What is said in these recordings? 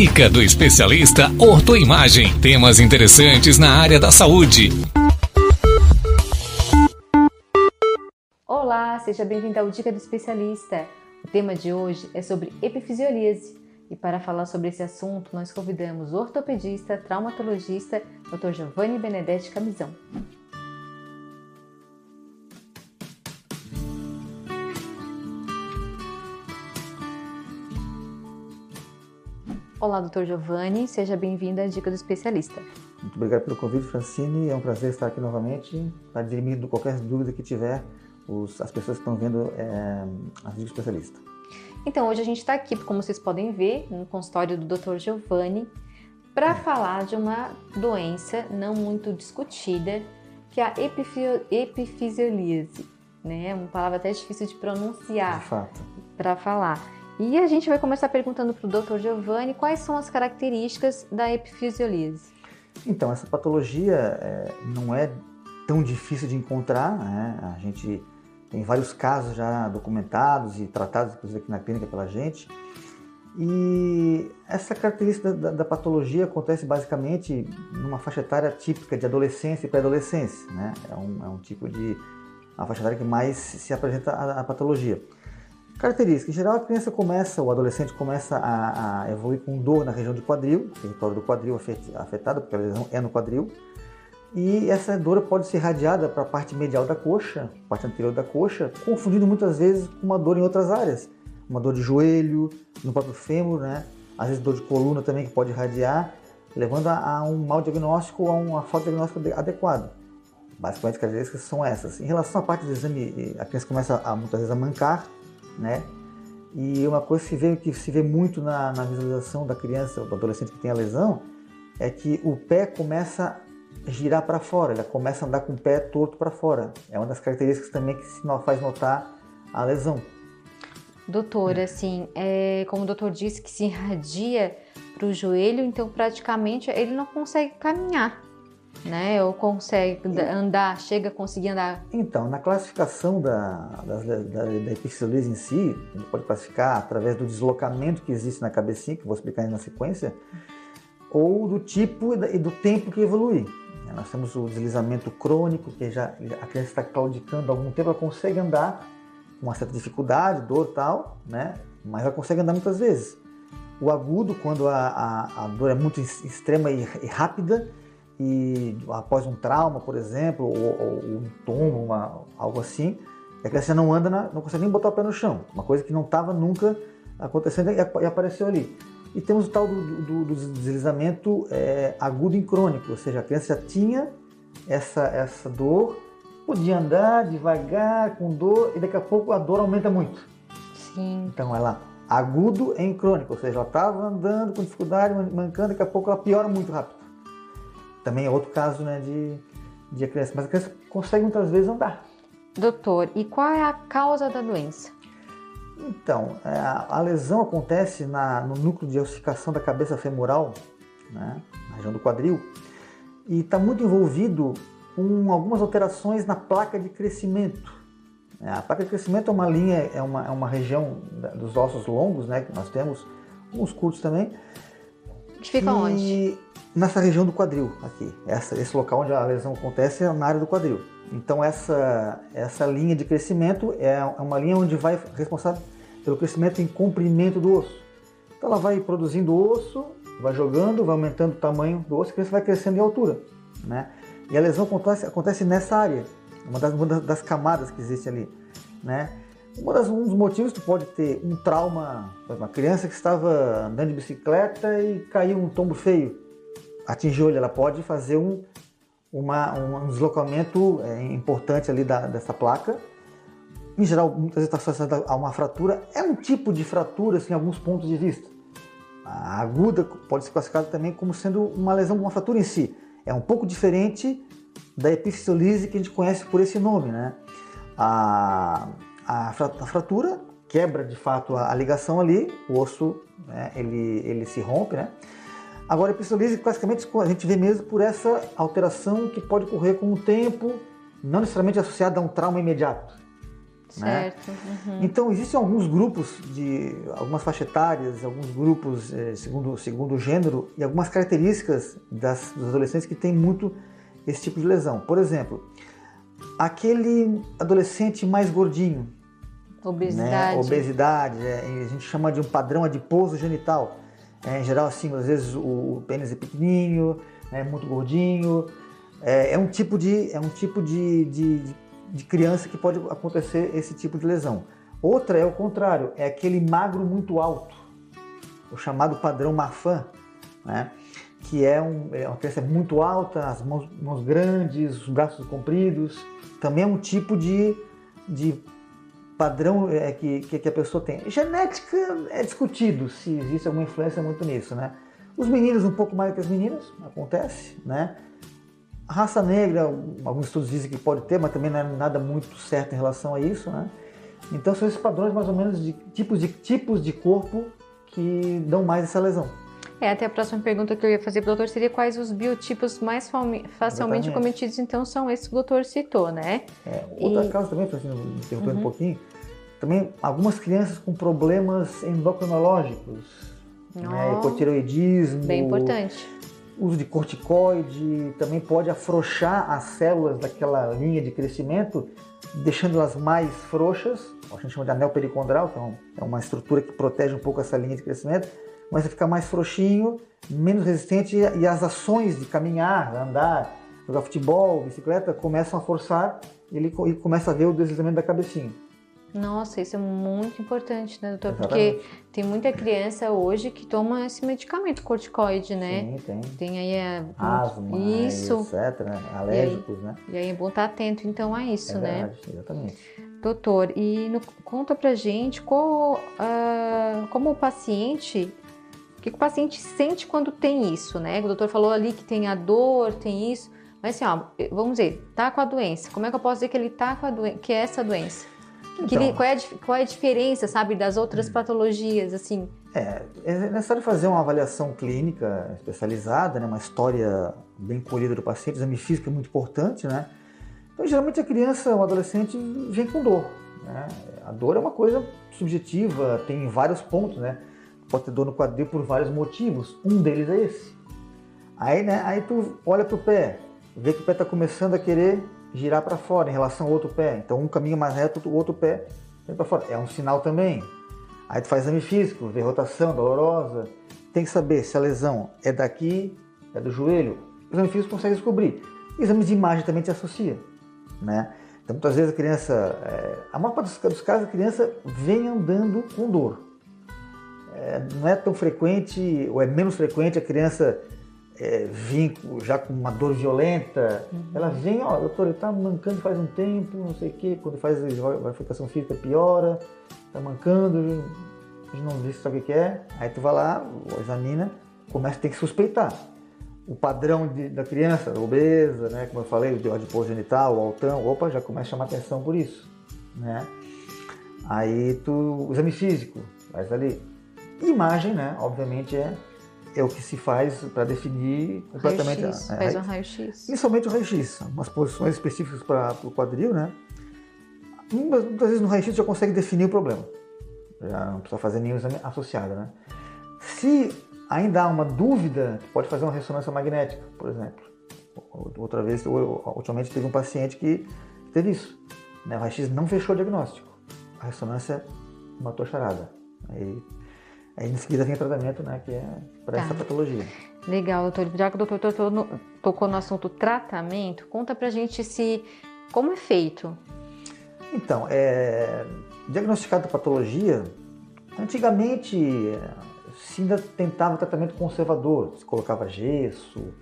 Dica do especialista Ortoimagem. Temas interessantes na área da saúde. Olá, seja bem-vindo ao Dica do Especialista. O tema de hoje é sobre epifisiolise. E para falar sobre esse assunto, nós convidamos o ortopedista, traumatologista, Dr. Giovanni Benedetti Camisão. Olá, doutor Giovanni, seja bem-vindo à Dica do Especialista. Muito obrigado pelo convite, Francine. É um prazer estar aqui novamente para dirimir qualquer dúvida que tiver os, as pessoas que estão vendo é, a Dica do Especialista. Então, hoje a gente está aqui, como vocês podem ver, no consultório do Dr. Giovanni, para falar de uma doença não muito discutida, que é a epifisiolise. Né? É uma palavra até difícil de pronunciar para falar. E a gente vai começar perguntando para o Dr. Giovanni quais são as características da epifisiolise. Então, essa patologia é, não é tão difícil de encontrar, né? A gente tem vários casos já documentados e tratados, inclusive aqui na clínica pela gente. E essa característica da, da patologia acontece basicamente numa faixa etária típica de adolescência e pré-adolescência, né? É um, é um tipo de a faixa etária que mais se apresenta a, a patologia. Característica: em geral, a criança começa, o adolescente começa a, a evoluir com dor na região do quadril, território do quadril afetado, porque a lesão é no quadril. E essa dor pode ser irradiada para a parte medial da coxa, parte anterior da coxa, confundindo muitas vezes com uma dor em outras áreas. Uma dor de joelho, no próprio fêmur, né? às vezes dor de coluna também que pode irradiar, levando a, a um mau diagnóstico ou a uma falta de diagnóstico adequado. Basicamente, as características são essas. Em relação à parte do exame, a criança começa a, muitas vezes a mancar, né? E uma coisa que se vê, que se vê muito na, na visualização da criança ou do adolescente que tem a lesão é que o pé começa a girar para fora, ele começa a andar com o pé torto para fora. É uma das características também que se faz notar a lesão. Doutor, assim, é, como o doutor disse que se irradia para o joelho, então praticamente ele não consegue caminhar né? Ou consegue andar, chega a conseguir andar? Então, na classificação da, da, da, da em si, a gente pode classificar através do deslocamento que existe na cabecinha, que vou explicar na sequência, ou do tipo e do tempo que evolui. Nós temos o deslizamento crônico, que já a criança está claudicando há algum tempo, ela consegue andar com uma certa dificuldade, dor tal, né? mas ela consegue andar muitas vezes. O agudo, quando a, a, a dor é muito extrema e, e rápida, e após um trauma, por exemplo, ou, ou um tombo, uma, algo assim, a criança não anda, na, não consegue nem botar o pé no chão. Uma coisa que não estava nunca acontecendo e, e, apareceu ali. E temos o tal do, do, do deslizamento é, agudo e crônico, ou seja, a criança já tinha essa, essa dor, podia andar devagar, com dor, e daqui a pouco a dor aumenta muito. Sim. Então ela agudo em crônico, ou seja, ela estava andando com dificuldade, mancando, daqui a pouco ela piora muito rápido. Também é outro caso né, de, de a criança, mas a criança consegue muitas vezes andar. Doutor, e qual é a causa da doença? Então, é, a lesão acontece na, no núcleo de ossificação da cabeça femoral, né, na região do quadril, e está muito envolvido com algumas alterações na placa de crescimento. É, a placa de crescimento é uma linha, é uma, é uma região dos ossos longos, né, que nós temos, uns curtos também. Fica onde? nessa região do quadril aqui. Essa, esse local onde a lesão acontece é na área do quadril. Então essa, essa linha de crescimento é, é uma linha onde vai responsável pelo crescimento em comprimento do osso. Então ela vai produzindo osso, vai jogando, vai aumentando o tamanho do osso, e vai crescendo em altura. Né? E a lesão acontece, acontece nessa área, uma das, uma das camadas que existe ali. Né? Das, um dos motivos tu pode ter um trauma, uma criança que estava andando de bicicleta e caiu um tombo feio atingiu ele, ela pode fazer um, uma, um deslocamento é, importante ali da, dessa placa. Em geral, muitas vezes está associada a uma fratura. É um tipo de fratura, assim, em alguns pontos de vista. A aguda pode ser classificada também como sendo uma lesão, uma fratura em si. É um pouco diferente da epifisiolise que a gente conhece por esse nome, né? A, a, fratura quebra de fato a, ligação ali, o osso né, ele, ele se rompe, né? Agora, a epistolise, classicamente, a gente vê mesmo por essa alteração que pode ocorrer com o tempo, não necessariamente associada a um trauma imediato. Né? Certo. Uhum. Então, existem alguns grupos de algumas faixas etárias, alguns grupos eh, segundo, segundo o gênero e algumas características das, dos adolescentes que têm muito esse tipo de lesão. Por exemplo, aquele adolescente mais gordinho, Obesidade. né? obesidade, é, a gente chama de um padrão adiposo genital. É, em geral, assim, às vezes o, pênis é pequenininho, né, muito gordinho. É, é um tipo de, é um tipo de, de, de criança que pode acontecer esse tipo de lesão. Outra é o contrário, é aquele magro muito alto, o chamado padrão Marfan, né? que é, um, é uma criança muito alta, as mãos, mãos grandes, os braços compridos. Também é um tipo de, de padrão é, que, que a pessoa tem. Genética é discutido se existe alguma influência muito nisso, né? Os meninos um pouco mais que as meninas, acontece, né? Raça negra, alguns estudos dizem que pode ter, mas também não é nada muito certo em relação a isso, né? Então são esses padrões mais ou menos de tipos de tipos de corpo que dão mais essa lesão. É, até a próxima pergunta que eu ia fazer para o doutor seria quais os biotipos mais facilmente Exatamente. cometidos, então são esses que o doutor citou, né? É, outra E- causa também, Francine, me interrompendo Uhum. um pouquinho, também algumas crianças com problemas endocrinológicos, né, Nossa. hipotireoidismo, Bem importante. uso de corticoide, também pode afrouxar as células daquela linha de crescimento, deixando-as mais frouxas, a gente chama de anel pericondral, que é é uma estrutura que protege um pouco essa linha de crescimento, começa a ficar mais frouxinho, menos resistente e as ações de caminhar, andar, jogar futebol, bicicleta, começam a forçar e ele, ele começa a ver o deslizamento da cabecinha. Nossa, isso é muito importante, né, doutor? Exatamente. Porque tem muita criança hoje que toma esse medicamento corticoide, né? Sim, tem. Tem aí a... Asma, Isso. etc. né? Alérgicos, né? E aí é bom estar atento então a isso, é né? verdade, exatamente. Doutor, e no- conta pra gente qual, ah, como o paciente, o que o paciente sente quando tem isso, né? O doutor falou ali que tem a dor, tem isso, mas assim, ó, vamos dizer, tá com a doença. Como é que eu posso dizer que ele tá com a doença, que é essa doença? Então. ele- qual, é a, qual é a diferença, sabe, das outras patologias, assim? É, é necessário fazer uma avaliação clínica especializada, né, uma história bem colhida do paciente, exame físico é muito importante, né? Então, geralmente a criança, o adolescente vem com dor, né? A dor é uma coisa subjetiva, tem vários pontos, né? Pode ter dor no quadril por vários motivos, um deles é esse. Aí, né, aí tu olha pro pé, vê que o pé está começando a querer girar para fora em relação ao outro pé. Então um caminho mais reto, o outro pé vem para fora. É um sinal também. Aí tu faz exame físico, vê rotação dolorosa. Tem que saber se a lesão é daqui, é do joelho. O exame físico consegue descobrir. Exames de imagem também te associa, né? Então muitas vezes a criança, é, a maior parte dos, dos casos a criança vem andando com dor. É, não é tão frequente, ou é menos frequente a criança é, vir já com uma dor violenta. Ela vem, ó, doutor, ele tá mancando faz um tempo, não sei o quê, quando faz a verificação física piora, tá mancando, a gente não vê se sabe o que é. Aí tu vai lá, examina, começa a ter que suspeitar. O padrão de- da criança, obesa, né, como eu falei, o adiposo genital, o altão, opa, já começa a chamar atenção por isso, né? Aí tu, o exame físico, faz ali. Imagem, né, obviamente é, é o que se faz para definir completamente. Raio-X, a- é, faz um raio- raio-x. Principalmente o raio-x, umas posições específicas para o quadril, né? Muitas, vezes no raio-x já consegue definir o problema. Já não precisa fazer nenhum exame associado, né? Se ainda há uma dúvida, pode fazer uma ressonância magnética, por exemplo. Outra vez, ultimamente teve um paciente que teve isso. Né? O raio-x não fechou o diagnóstico. A ressonância matou a charada. Aí, aí em seguida vem o tratamento, né? Que é para Tá. essa patologia. Legal, doutor. Já que o doutor tocou no, tocou no assunto tratamento, conta pra gente se como é feito. Então, é, diagnosticado a patologia, antigamente se ainda tentava tratamento conservador, se colocava gesso,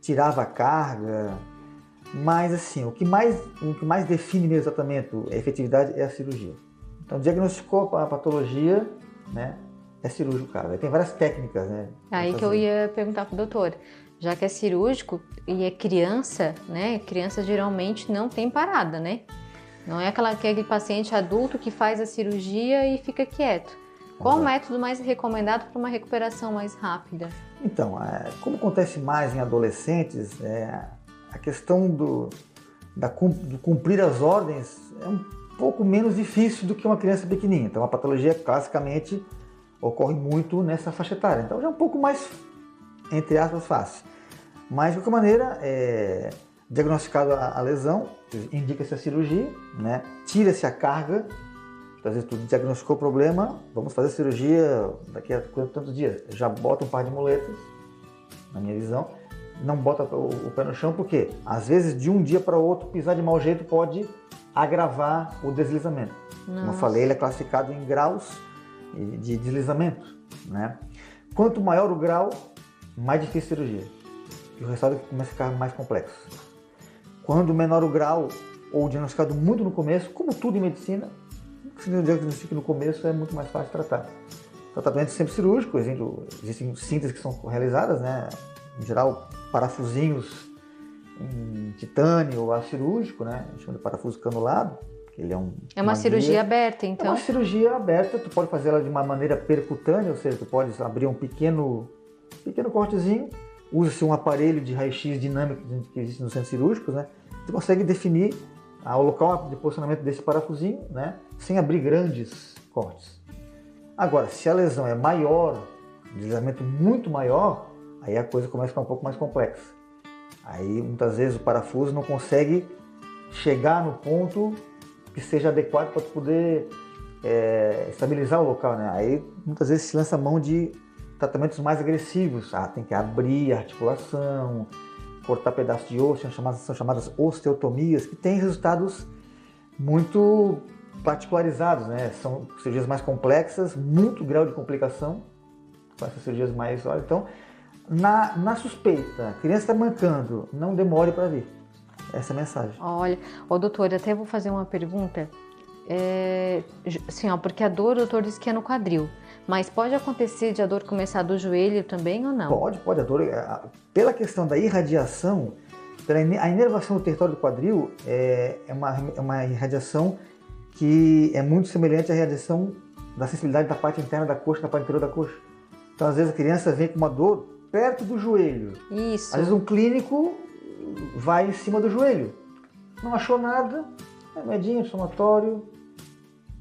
tirava a carga, mas assim, o que mais, o que mais define mesmo o tratamento, a efetividade é a cirurgia. Então, diagnosticou a patologia, né, é cirúrgico, cara. Tem várias técnicas, né? Aí que eu ia perguntar pro doutor. Já que é cirúrgico e é criança, né? Criança geralmente não tem parada, né? Não é aquela, aquele paciente adulto que faz a cirurgia e fica quieto. Qual o método mais recomendado para uma recuperação mais rápida? Então, é, como acontece mais em adolescentes, é, a questão do, da do cumprir as ordens é um pouco menos difícil do que uma criança pequenininha. Então a patologia classicamente ocorre muito nessa faixa etária. Então já é um pouco mais, entre aspas, fácil. Mas de qualquer maneira, é, diagnosticada a, lesão, indica-se a cirurgia, né? tira-se a carga. Então, às vezes tu diagnosticou o problema, vamos fazer a cirurgia daqui a tantos dias. Já bota um par de muletas, na minha visão. Não bota o, pé no chão, porque às vezes de um dia para o outro pisar de mau jeito pode agravar o deslizamento. Nossa. Como eu falei, ele é classificado em graus de deslizamento. Né? Quanto maior o grau, mais difícil a cirurgia. E o resultado começa a ficar mais complexo. Quando menor o grau, ou diagnosticado muito no começo, como tudo em medicina, se diagnostica no começo é muito mais fácil tratar. O tratamento é sempre cirúrgico, existem sínteses que são realizadas, né? em geral, parafusinhos em titânio ou aço cirúrgico, né? A gente chama de parafuso canulado, ele é um É uma, uma cirurgia guia. aberta, então. É uma cirurgia aberta, tu pode fazer ela de uma maneira percutânea, ou seja, tu pode abrir um pequeno pequeno cortezinho, usa-se um aparelho de raio-x dinâmico que existe nos centros cirúrgicos, né? Tu consegue definir o local de posicionamento desse parafusinho, né? Sem abrir grandes cortes. Agora, se a lesão é maior, deslizamento muito maior, aí a coisa começa a ficar um pouco mais complexa. Aí muitas vezes o parafuso não consegue chegar no ponto que seja adequado para poder é, estabilizar o local, né? Aí muitas vezes se lança mão de tratamentos mais agressivos. Ah, tem que abrir a articulação, cortar pedaços de osso, são chamadas, são chamadas osteotomias, que têm resultados muito particularizados, né? São cirurgias mais complexas, muito grau de complicação com essas cirurgias mais. Então, na, na suspeita, a criança está mancando, não demore para vir. Essa é a mensagem. Olha, ô doutor, até vou fazer uma pergunta. É, assim, ó, porque a dor, o doutor disse que é no quadril. Mas pode acontecer de a dor começar do joelho também ou não? Pode, pode. A dor, é, pela questão da irradiação, a inervação do território do quadril é, é, uma, é uma irradiação que é muito semelhante à radiação da sensibilidade da parte interna da coxa, da parte interior da coxa. Então, às vezes, a criança vem com uma dor perto do joelho. Isso. Às vezes, um clínico vai em cima do joelho. Não achou nada, é medinho, somatório,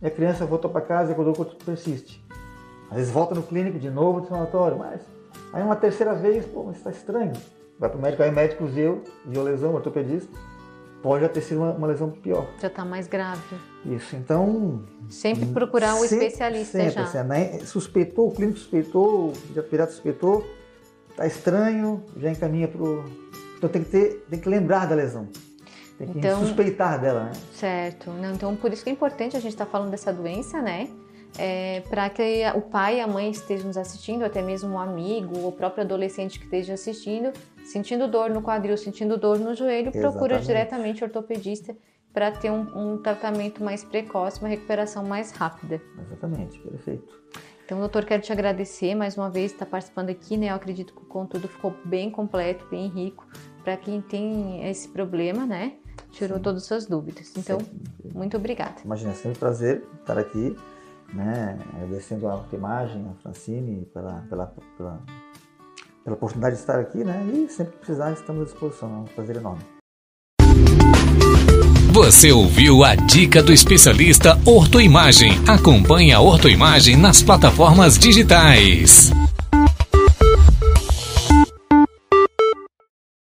e a criança voltou para casa e a dor persiste. Às vezes volta no clínico de novo, no sanatório, mas aí uma terceira vez, pô, mas está estranho. Vai para o médico, aí o médico viu, viu lesão, ortopedista, pode já ter sido uma, uma lesão pior. Já está mais grave. Isso, então... Sempre procurar um sempre, especialista sempre, já. Assim, né? Suspeitou, o clínico suspeitou, o pediatra suspeitou, está estranho, já encaminha para o... Então tem que, ter, tem que lembrar da lesão. Tem que então, suspeitar dela, né? Certo. Não, então por isso que é importante a gente estar tá falando dessa doença, né? é, para que o pai e a mãe estejam nos assistindo, até mesmo um amigo ou o próprio adolescente que esteja assistindo, sentindo dor no quadril, sentindo dor no joelho, Exatamente. procura diretamente o ortopedista para ter um, um, tratamento mais precoce, uma recuperação mais rápida. Exatamente, perfeito. Então, doutor, quero te agradecer mais uma vez estar participando aqui, né? Eu acredito que o conteúdo ficou bem completo, bem rico para quem tem esse problema, né? Tirou Sim. todas as suas dúvidas. Então, Sim. muito obrigada. Imagina, é sempre um prazer estar aqui né? agradecendo a imagem, a Francine pela, pela, pela, pela oportunidade de estar aqui, né? E sempre que precisar, estamos à disposição. É um prazer enorme. Você ouviu a dica do especialista Ortoimagem. Acompanhe a Ortoimagem nas plataformas digitais.